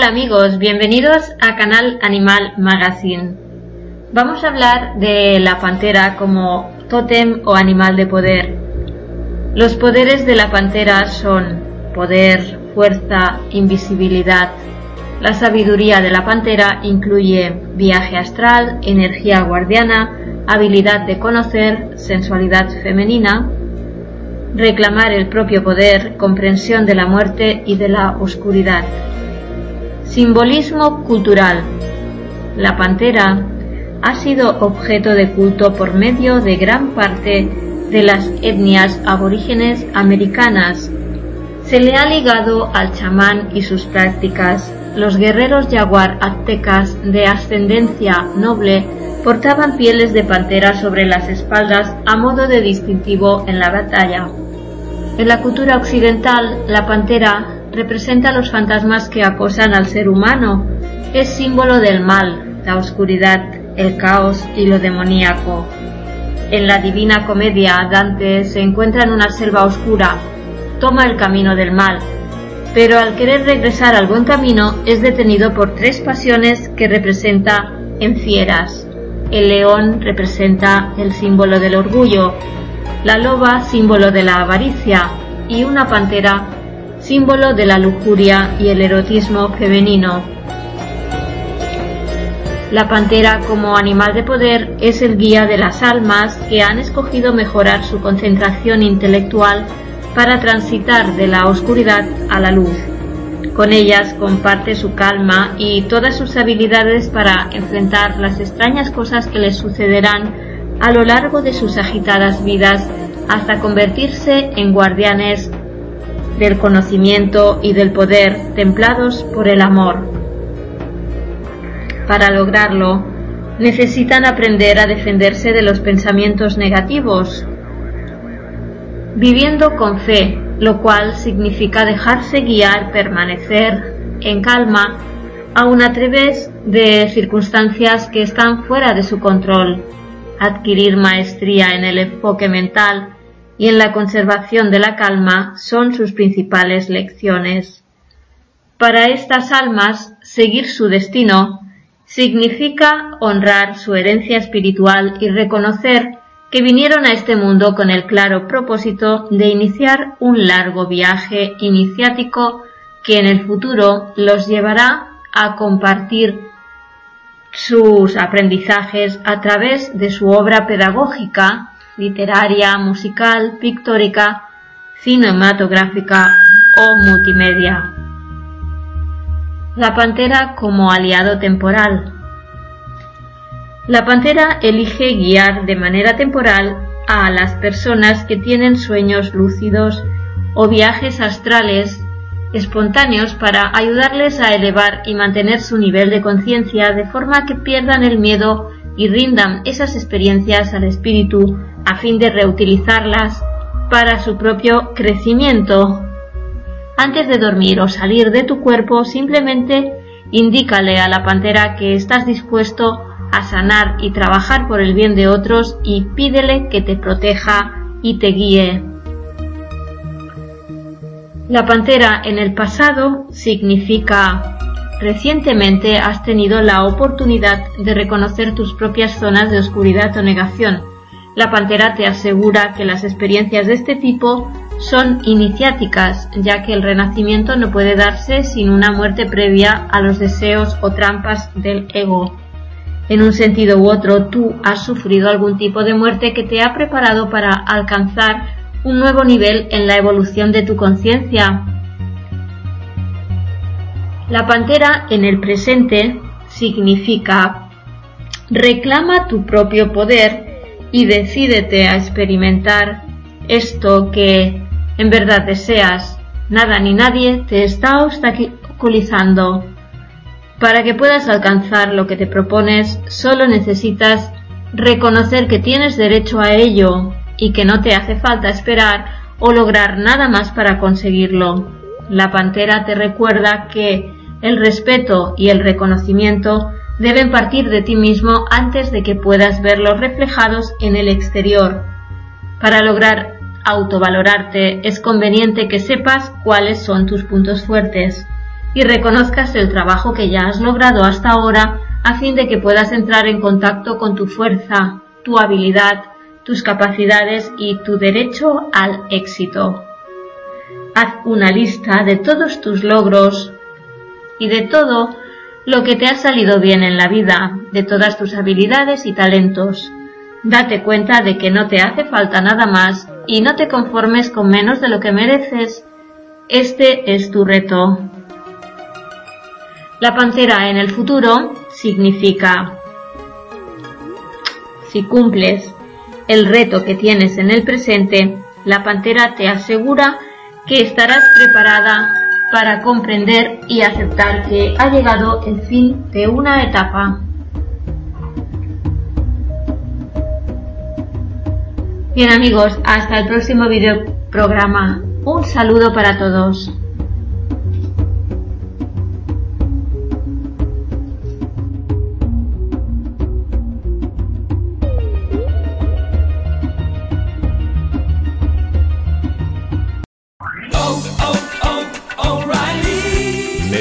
Hola amigos, bienvenidos a Canal Animal Magazine. Vamos a hablar de la pantera como tótem o animal de poder. Los poderes de la pantera son poder, fuerza, invisibilidad. La sabiduría de la pantera incluye viaje astral, energía guardiana, habilidad de conocer, sensualidad femenina, reclamar el propio poder, comprensión de la muerte y de la oscuridad. Simbolismo cultural. La pantera ha sido objeto de culto por medio de gran parte de las etnias aborígenes americanas. Se le ha ligado al chamán y sus prácticas. Los guerreros jaguar aztecas de ascendencia noble portaban pieles de pantera sobre las espaldas a modo de distintivo en la batalla. En la cultura occidental, la pantera representa los fantasmas que acosan al ser humano. Es símbolo del mal, la oscuridad, el caos y lo demoníaco. En la Divina Comedia, Dante se encuentra en una selva oscura, toma el camino del mal, pero al querer regresar al buen camino es detenido por tres pasiones que representa en fieras. El león representa el símbolo del orgullo, la loba símbolo de la avaricia y una pantera símbolo de la lujuria y el erotismo femenino. La pantera como animal de poder es el guía de las almas que han escogido mejorar su concentración intelectual para transitar de la oscuridad a la luz. Con ellas comparte su calma y todas sus habilidades para enfrentar las extrañas cosas que les sucederán a lo largo de sus agitadas vidas hasta convertirse en guardianes del conocimiento y del poder templados por el amor. Para lograrlo, necesitan aprender a defenderse de los pensamientos negativos, viviendo con fe, lo cual significa dejarse guiar, permanecer en calma, aun a través de circunstancias que están fuera de su control, adquirir maestría en el enfoque mental y en la conservación de la calma son sus principales lecciones. Para estas almas, seguir su destino significa honrar su herencia espiritual y reconocer que vinieron a este mundo con el claro propósito de iniciar un largo viaje iniciático que en el futuro los llevará a compartir sus aprendizajes a través de su obra pedagógica, literaria, musical, pictórica, cinematográfica o multimedia. La pantera como aliado temporal. La pantera elige guiar de manera temporal a las personas que tienen sueños lúcidos o viajes astrales espontáneos para ayudarles a elevar y mantener su nivel de conciencia de forma que pierdan el miedo y rindan esas experiencias al espíritu a fin de reutilizarlas para su propio crecimiento. Antes de dormir o salir de tu cuerpo, simplemente indícale a la pantera que estás dispuesto a sanar y trabajar por el bien de otros y pídele que te proteja y te guíe. La pantera en el pasado significa recientemente has tenido la oportunidad de reconocer tus propias zonas de oscuridad o negación. La pantera te asegura que las experiencias de este tipo son iniciáticas, ya que el renacimiento no puede darse sin una muerte previa a los deseos o trampas del ego. En un sentido u otro, tú has sufrido algún tipo de muerte que te ha preparado para alcanzar un nuevo nivel en la evolución de tu conciencia. La pantera en el presente significa reclama tu propio poder y decídete a experimentar esto que en verdad deseas. Nada ni nadie te está obstaculizando. Para que puedas alcanzar lo que te propones, solo necesitas reconocer que tienes derecho a ello y que no te hace falta esperar o lograr nada más para conseguirlo. La pantera te recuerda que el respeto y el reconocimiento deben partir de ti mismo antes de que puedas verlos reflejados en el exterior. Para lograr autovalorarte es conveniente que sepas cuáles son tus puntos fuertes y reconozcas el trabajo que ya has logrado hasta ahora a fin de que puedas entrar en contacto con tu fuerza, tu habilidad, tus capacidades y tu derecho al éxito. Haz una lista de todos tus logros y de todo lo que te ha salido bien en la vida, de todas tus habilidades y talentos. Date cuenta de que no te hace falta nada más y no te conformes con menos de lo que mereces. Este es tu reto. La pantera en el futuro significa si cumples el reto que tienes en el presente, la pantera te asegura que estarás preparada para comprender y aceptar que ha llegado el fin de una etapa. Bien amigos, hasta el próximo video programa. Un saludo para todos.